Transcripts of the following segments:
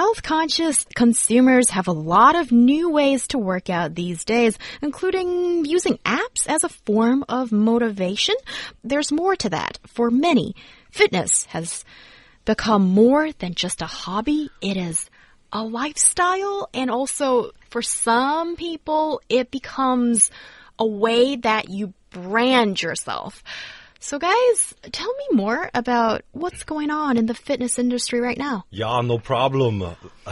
Health conscious consumers have a lot of new ways to work out these days, including using apps as a form of motivation. There's more to that. For many, fitness has become more than just a hobby. It is a lifestyle. And also for some people, it becomes a way that you brand yourself. So, guys, tell me more about what's going on in the fitness industry right now. Yeah, no problem.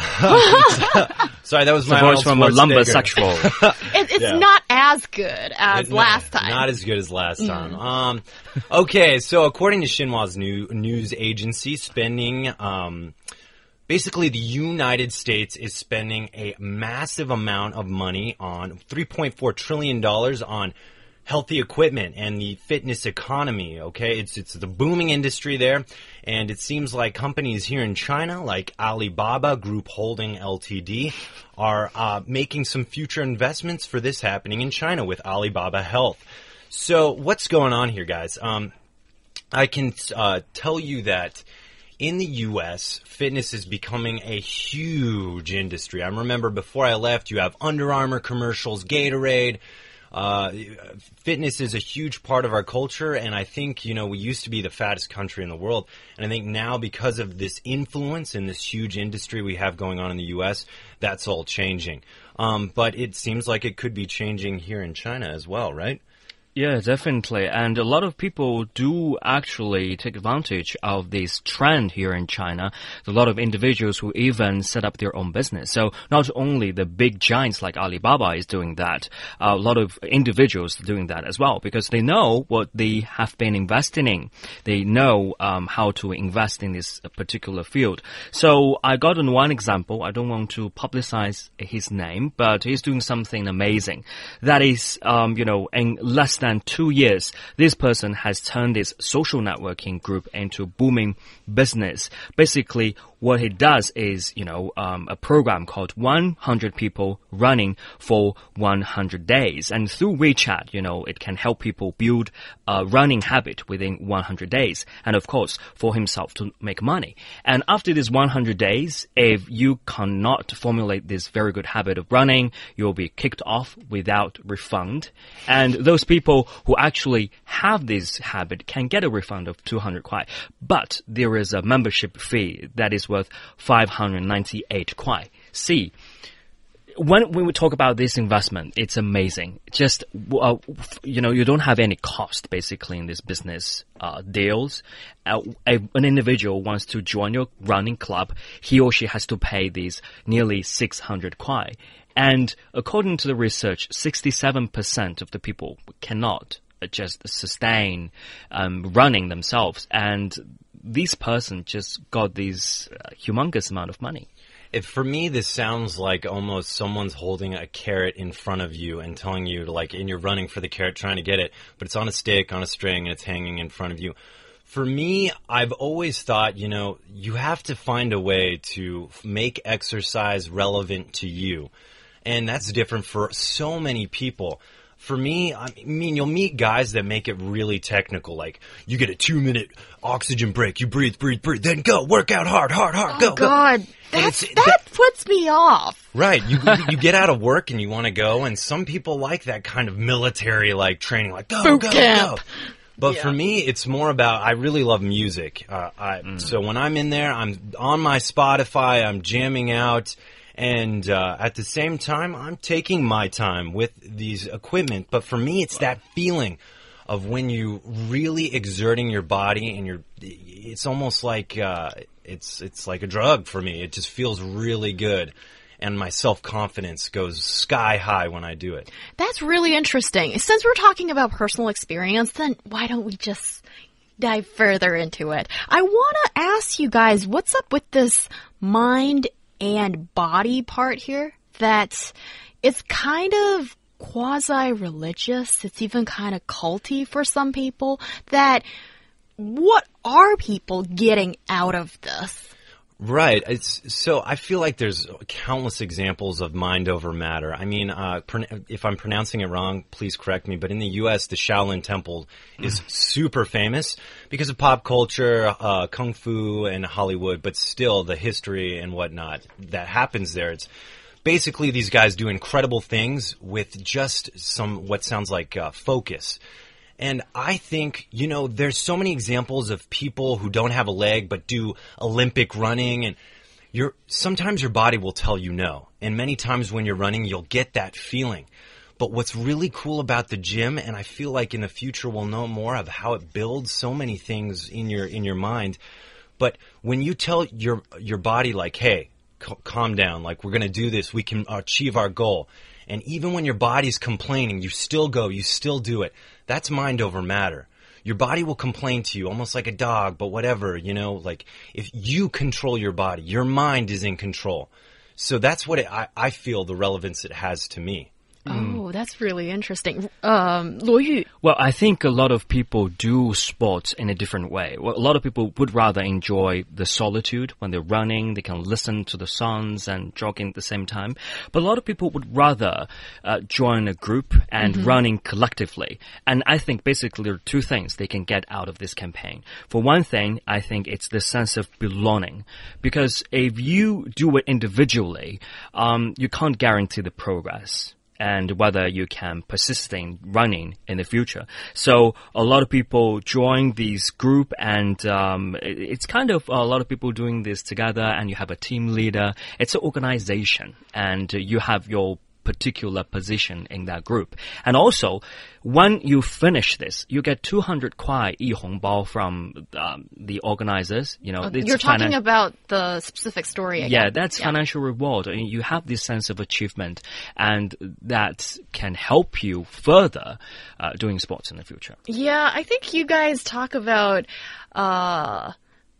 Sorry, that was The my voice Arnold from a lumber Schwarzenegger. sexual. It, it's Yeah. not as good as It- no, last time. Not as good as last time. Um, okay, so according to Xinhua's new news agency, spending um, basically the United States is spending a massive amount of money on 3.4 trillion dollars on healthy equipment and the fitness economy. Okay, it's it's the booming industry there, and it seems like companies here in China, like Alibaba Group Holding Ltd, are uh, making some future investments for this happening in China with Alibaba Health. So what's going on here, guys? Um, I can uh, tell you that in the U.S., fitness is becoming a huge industry. I remember before I left, you have Under Armour commercials, Gatorade. Uh, fitness is a huge part of our culture, and I think you know we used to be the fattest country in the world, and I think now because of this influence and this huge industry we have going on in the U.S., that's all changing. Um, but it seems like it could be changing here in China as well, right? Yeah, definitely. And a lot of people do actually take advantage of this trend here in China. A lot of individuals who even set up their own business. So not only the big giants like Alibaba is doing that, a lot of individuals are doing that as well because they know what they have been investing in. They know um, how to invest in this particular field. So I got on one example. I don't want to publicize his name, but he's doing something amazing. That is, um, you know, in less than two years, this person has turned this social networking group into a booming business. Basically, what he does is, you know, um, a program called 100 People Running for 100 Days. And through WeChat, you know, it can help people build a running habit within 100 days. And of course, for himself to make money. And after these 100 days, if you cannot formulate this very good habit of running, you'll be kicked off without refund. And those people who actually have this habit can get a refund of 200 kuai. But there is a membership fee that is worth 598 kuai. See, when when we talk about this investment, it's amazing. Just uh, you know, you don't have any cost basically in this business uh, deals. Uh, a, an individual wants to join your running club, he or she has to pay these nearly 600 kuai. And according to the research, 67% of the people cannot just sustain um, running themselves, and this person just got this uh, humongous amount of money. For me, this sounds like almost someone's holding a carrot in front of you and telling you, to, like, and you're running for the carrot trying to get it, but it's on a stick, on a string, and it's hanging in front of you. For me, I've always thought, you know, you have to find a way to make exercise relevant to you. And that's different for so many people. For me, I mean, you'll meet guys that make it really technical. Like, you get a two minute oxygen break. You breathe, breathe, breathe, then go. Work out hard, hard, hard. oh go. God, And that's, it's- that puts me off. Right. You you get out of work and you want to go, and some people like that kind of military like training, like go Boot go camp. go. But for me, it's more about I really love music. Uh, I, So when I'm in there, I'm on my Spotify, I'm jamming out, and uh, at the same time, I'm taking my time with these equipment. But for me, it's that feeling of when you really exerting your body and you're. It's almost like uh, it's it's like a drug for me. It just feels really good. And my self confidence goes sky high when I do it. That's really interesting. Since we're talking about personal experience, then why don't we just dive further into it? I want to ask you guys, what's up with this mind and body part here? That it's kind of quasi religious. It's even kind of culty for some people. That what are people getting out of this? Right. It's so I feel like there's countless examples of mind over matter. I mean, uh, if I'm pronouncing it wrong, please correct me. But in the U.S., the Shaolin Temple is super famous because of pop culture, uh, kung fu, and Hollywood. But still, the history and whatnot that happens there. It's basically these guys do incredible things with just some what sounds like uh, focus. And I think, you know, there's so many examples of people who don't have a leg but do Olympic running and your sometimes your body will tell you no. And many times when you're running, you'll get that feeling. But what's really cool about the gym, and I feel like in the future we'll know more of how it builds so many things in your in your mind. But when you tell your your body like, "Hey, calm down. Like we're gonna do this. We can achieve our goal." And even when your body's complaining, you still go, you still do it. That's mind over matter. Your body will complain to you almost like a dog, but whatever, you know, like if you control your body, your mind is in control. So that's what it, I, I feel the relevance it has to me. Mm. Oh, that's really interesting. Um, Luo Yu. Well, I think a lot of people do sports in a different way. Well, a lot of people would rather enjoy the solitude when they're running. They can listen to the songs and jogging at the same time. But a lot of people would rather uh, join a group and mm -hmm. running collectively. And I think basically there are two things they can get out of this campaign. For one thing, I think it's the sense of belonging. Because if you do it individually, um, you can't guarantee the progress and whether you can persist in running in the future. So a lot of people join this group and um, it's kind of a lot of people doing this together and you have a team leader. It's an organization and you have your particular position in that group. And also, when you finish this, you get 200 kuai yi hongbao from um, the organizers. You know, uh, you're talking about the specific story. Again. Yeah, that's yeah. financial reward. And you have this sense of achievement, and that can help you further uh, doing sports in the future. Yeah, I think you guys talk about. Uh,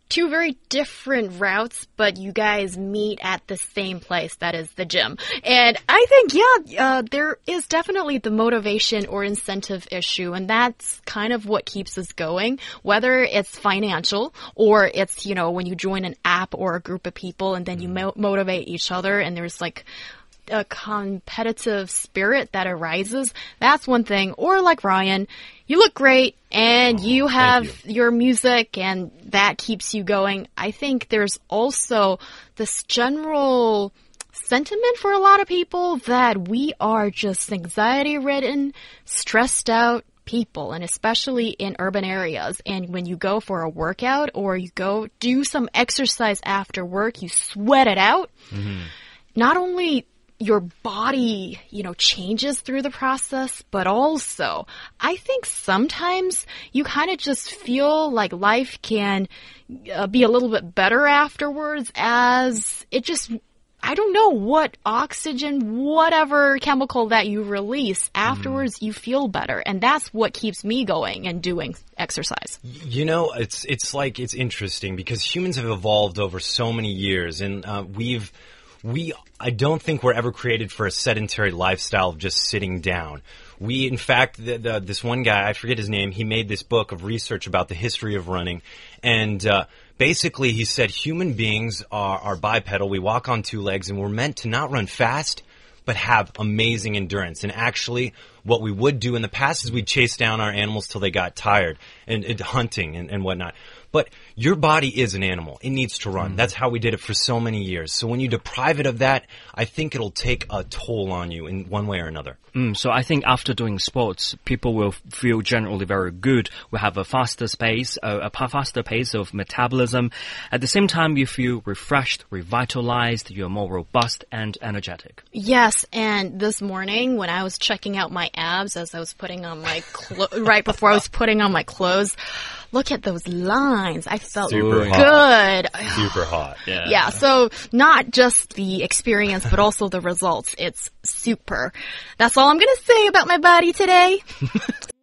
two very different routes, but you guys meet at the same place, that is the gym. And I think, yeah, uh, there is definitely the motivation or incentive issue, and that's kind of what keeps us going, whether it's financial or it's, you know, when you join an app or a group of people and then you mo motivate each other and there's like a competitive spirit that arises, that's one thing. Or like Ryan, you look great and you have you. your music and that keeps you going. I think there's also this general sentiment for a lot of people that we are just anxiety ridden, stressed out people and especially in urban areas. And when you go for a workout or you go do some exercise after work, you sweat it out. Mm -hmm. Not only your body, you know, changes through the process, but also I think sometimes you kind of just feel like life can uh, be a little bit better afterwards as it just I don't know what oxygen, whatever chemical that you release afterwards, mm. you feel better, and that's what keeps me going and doing exercise. You know, it's it's like it's interesting because humans have evolved over so many years, and uh, we've we I don't think we're ever created for a sedentary lifestyle of just sitting down. We, in fact, the, the, this one guy, I forget his name, he made this book of research about the history of running, and uh, basically he said human beings are, are bipedal. We walk on two legs, and we're meant to not run fast, but have amazing endurance. And actually, what we would do in the past is we'd chase down our animals till they got tired, and, and hunting and, and whatnot. But your body is an animal. It needs to run. Mm. That's how we did it for so many years. So when you deprive it of that, I think it'll take a toll on you in one way or another. Mm, so I think after doing sports, people will feel generally very good. We have a faster pace, a, a faster pace of metabolism. At the same time, you feel refreshed, revitalized. You're more robust and energetic. Yes, and this morning when I was checking out my abs as I was putting on my right before I was putting on my clothes look at those lines. I felt Super good. Hot. Super hot. Yeah. Yeah. So not just the experience, but also the results. It's super. That's all I'm going to say about my body today.